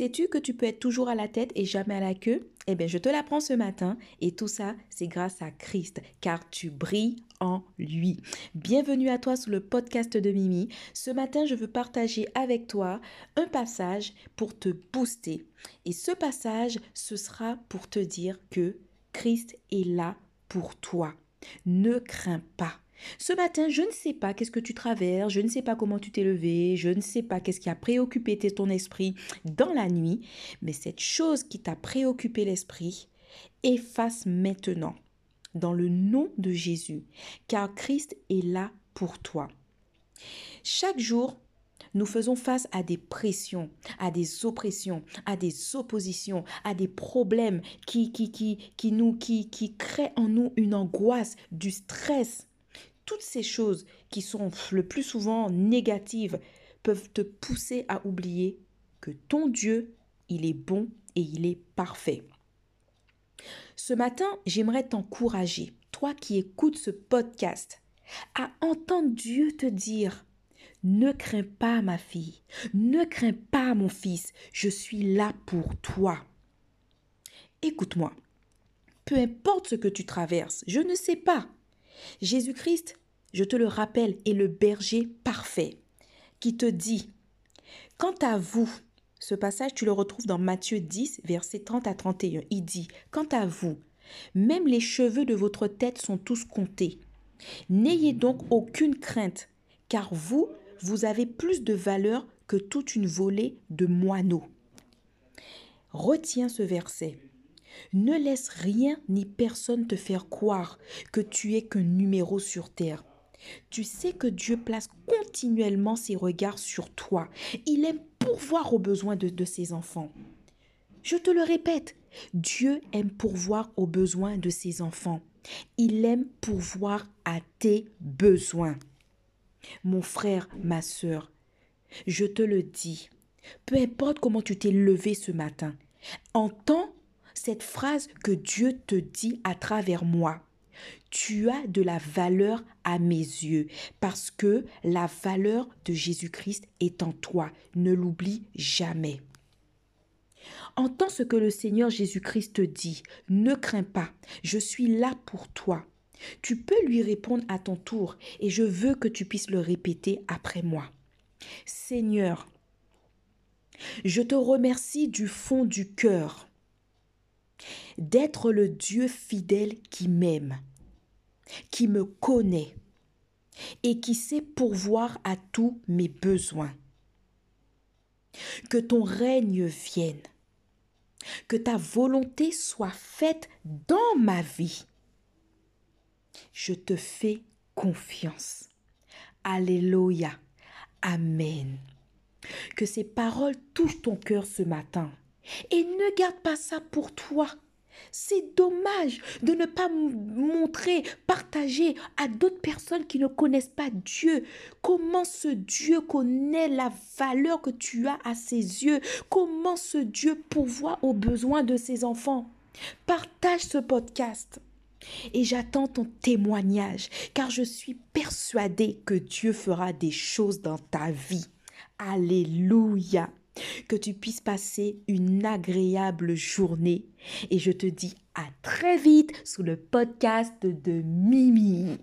Sais-tu que tu peux être toujours à la tête et jamais à la queue? Eh bien, je te l'apprends ce matin et tout ça, c'est grâce à Christ, car tu brilles en lui. Bienvenue à toi sur le podcast de Mimi. Ce matin, je veux partager avec toi un passage pour te booster. Et ce passage, ce sera pour te dire que Christ est là pour toi. Ne crains pas. Ce matin, je ne sais pas qu'est-ce que tu traverses, je ne sais pas comment tu t'es levé, je ne sais pas qu'est-ce qui a préoccupé ton esprit dans la nuit, mais cette chose qui t'a préoccupé l'esprit, efface maintenant dans le nom de Jésus, car Christ est là pour toi. Chaque jour, nous faisons face à des pressions, à des oppressions, à des oppositions, à des problèmes qui, qui, qui, qui, nous, qui, qui créent en nous une angoisse, du stress toutes ces choses qui sont le plus souvent négatives peuvent te pousser à oublier que ton Dieu, il est bon et il est parfait. Ce matin, j'aimerais t'encourager, toi qui écoutes ce podcast, à entendre Dieu te dire ne crains pas ma fille, ne crains pas mon fils, je suis là pour toi. Écoute-moi, peu importe ce que tu traverses, je ne sais pas. Jésus-Christ, je te le rappelle, est le berger parfait qui te dit, quant à vous, ce passage, tu le retrouves dans Matthieu 10, versets 30 à 31. Il dit, quant à vous, même les cheveux de votre tête sont tous comptés. N'ayez donc aucune crainte, car vous, vous avez plus de valeur que toute une volée de moineaux. Retiens ce verset. Ne laisse rien ni personne te faire croire que tu es qu'un numéro sur terre. Tu sais que Dieu place continuellement ses regards sur toi. Il aime pourvoir aux besoins de, de ses enfants. Je te le répète, Dieu aime pourvoir aux besoins de ses enfants. Il aime pourvoir à tes besoins. Mon frère, ma sœur, je te le dis, peu importe comment tu t'es levé ce matin, entends cette phrase que Dieu te dit à travers moi. Tu as de la valeur à mes yeux parce que la valeur de Jésus-Christ est en toi. Ne l'oublie jamais. Entends ce que le Seigneur Jésus-Christ te dit. Ne crains pas, je suis là pour toi. Tu peux lui répondre à ton tour et je veux que tu puisses le répéter après moi. Seigneur, je te remercie du fond du cœur d'être le Dieu fidèle qui m'aime, qui me connaît et qui sait pourvoir à tous mes besoins. Que ton règne vienne, que ta volonté soit faite dans ma vie. Je te fais confiance. Alléluia. Amen. Que ces paroles touchent ton cœur ce matin. Et ne garde pas ça pour toi. C'est dommage de ne pas montrer, partager à d'autres personnes qui ne connaissent pas Dieu comment ce Dieu connaît la valeur que tu as à ses yeux, comment ce Dieu pourvoit aux besoins de ses enfants? Partage ce podcast. Et j'attends ton témoignage, car je suis persuadée que Dieu fera des choses dans ta vie. Alléluia que tu puisses passer une agréable journée. Et je te dis à très vite sous le podcast de Mimi.